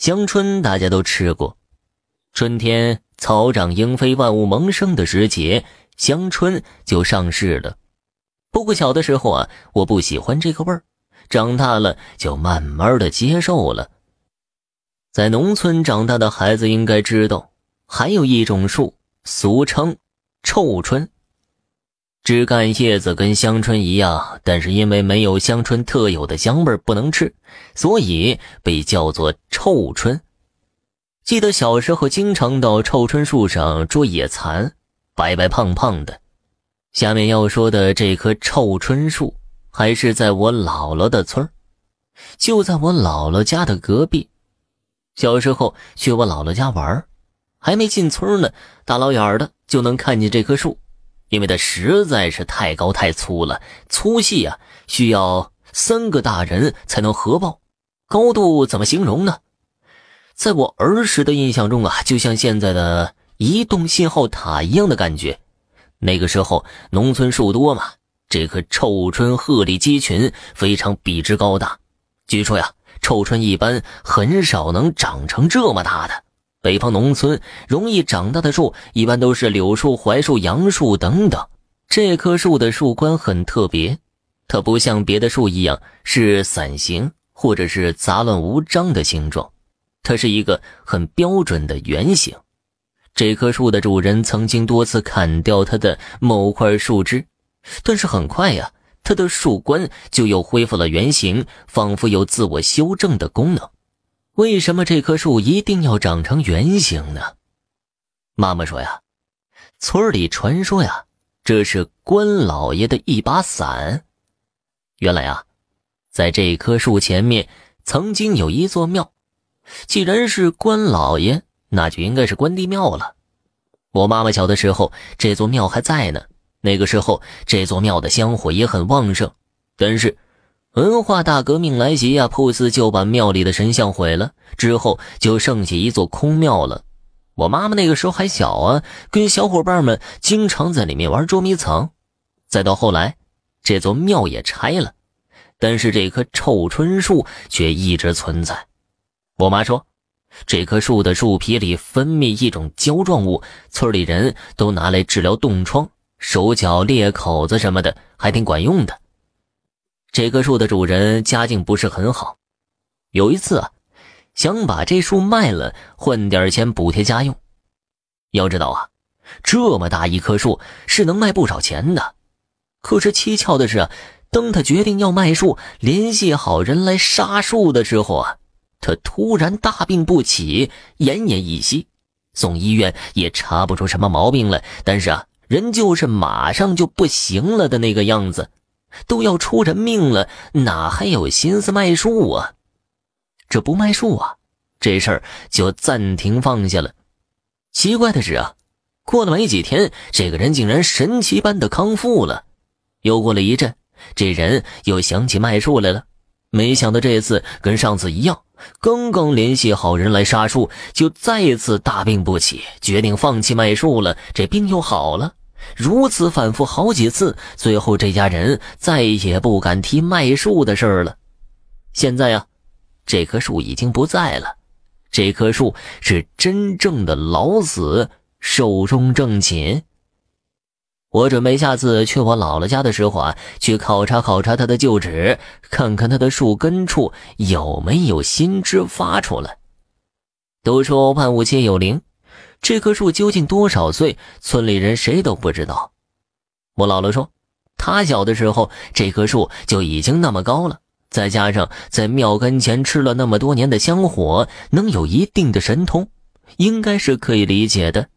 香椿大家都吃过，春天草长莺飞、万物萌生的时节，香椿就上市了。不过小的时候啊，我不喜欢这个味儿，长大了就慢慢的接受了。在农村长大的孩子应该知道，还有一种树，俗称臭椿。枝干叶子跟香椿一样，但是因为没有香椿特有的香味不能吃，所以被叫做臭椿。记得小时候经常到臭椿树上捉野蚕，白白胖胖的。下面要说的这棵臭椿树，还是在我姥姥的村就在我姥姥家的隔壁。小时候去我姥姥家玩，还没进村呢，大老远的就能看见这棵树。因为它实在是太高太粗了，粗细啊需要三个大人才能合抱。高度怎么形容呢？在我儿时的印象中啊，就像现在的移动信号塔一样的感觉。那个时候农村树多嘛，这棵臭椿鹤立鸡群，非常笔直高大。据说呀，臭椿一般很少能长成这么大的。北方农村容易长大的树，一般都是柳树、槐树、杨树等等。这棵树的树冠很特别，它不像别的树一样是伞形或者是杂乱无章的形状，它是一个很标准的圆形。这棵树的主人曾经多次砍掉它的某块树枝，但是很快呀，它的树冠就又恢复了原形，仿佛有自我修正的功能。为什么这棵树一定要长成圆形呢？妈妈说呀，村里传说呀，这是关老爷的一把伞。原来啊，在这棵树前面曾经有一座庙，既然是关老爷，那就应该是关帝庙了。我妈妈小的时候，这座庙还在呢。那个时候，这座庙的香火也很旺盛，但是。文化大革命来袭呀，铺子就把庙里的神像毁了，之后就剩下一座空庙了。我妈妈那个时候还小啊，跟小伙伴们经常在里面玩捉迷藏。再到后来，这座庙也拆了，但是这棵臭椿树却一直存在。我妈说，这棵树的树皮里分泌一种胶状物，村里人都拿来治疗冻疮、手脚裂口子什么的，还挺管用的。这棵树的主人家境不是很好，有一次啊，想把这树卖了换点钱补贴家用。要知道啊，这么大一棵树是能卖不少钱的。可是蹊跷的是，当他决定要卖树、联系好人来杀树的时候啊，他突然大病不起，奄奄一息，送医院也查不出什么毛病来。但是啊，人就是马上就不行了的那个样子。都要出人命了，哪还有心思卖树啊？这不卖树啊，这事儿就暂停放下了。奇怪的是啊，过了没几天，这个人竟然神奇般的康复了。又过了一阵，这人又想起卖树来了。没想到这次跟上次一样，刚刚联系好人来杀树，就再次大病不起，决定放弃卖树了。这病又好了。如此反复好几次，最后这家人再也不敢提卖树的事了。现在呀，这棵树已经不在了，这棵树是真正的老死，寿终正寝。我准备下次去我姥姥家的时候啊，去考察考察他的旧址，看看他的树根处有没有新枝发出来。都说万物皆有灵。这棵树究竟多少岁？村里人谁都不知道。我姥姥说，她小的时候，这棵树就已经那么高了。再加上在庙跟前吃了那么多年的香火，能有一定的神通，应该是可以理解的。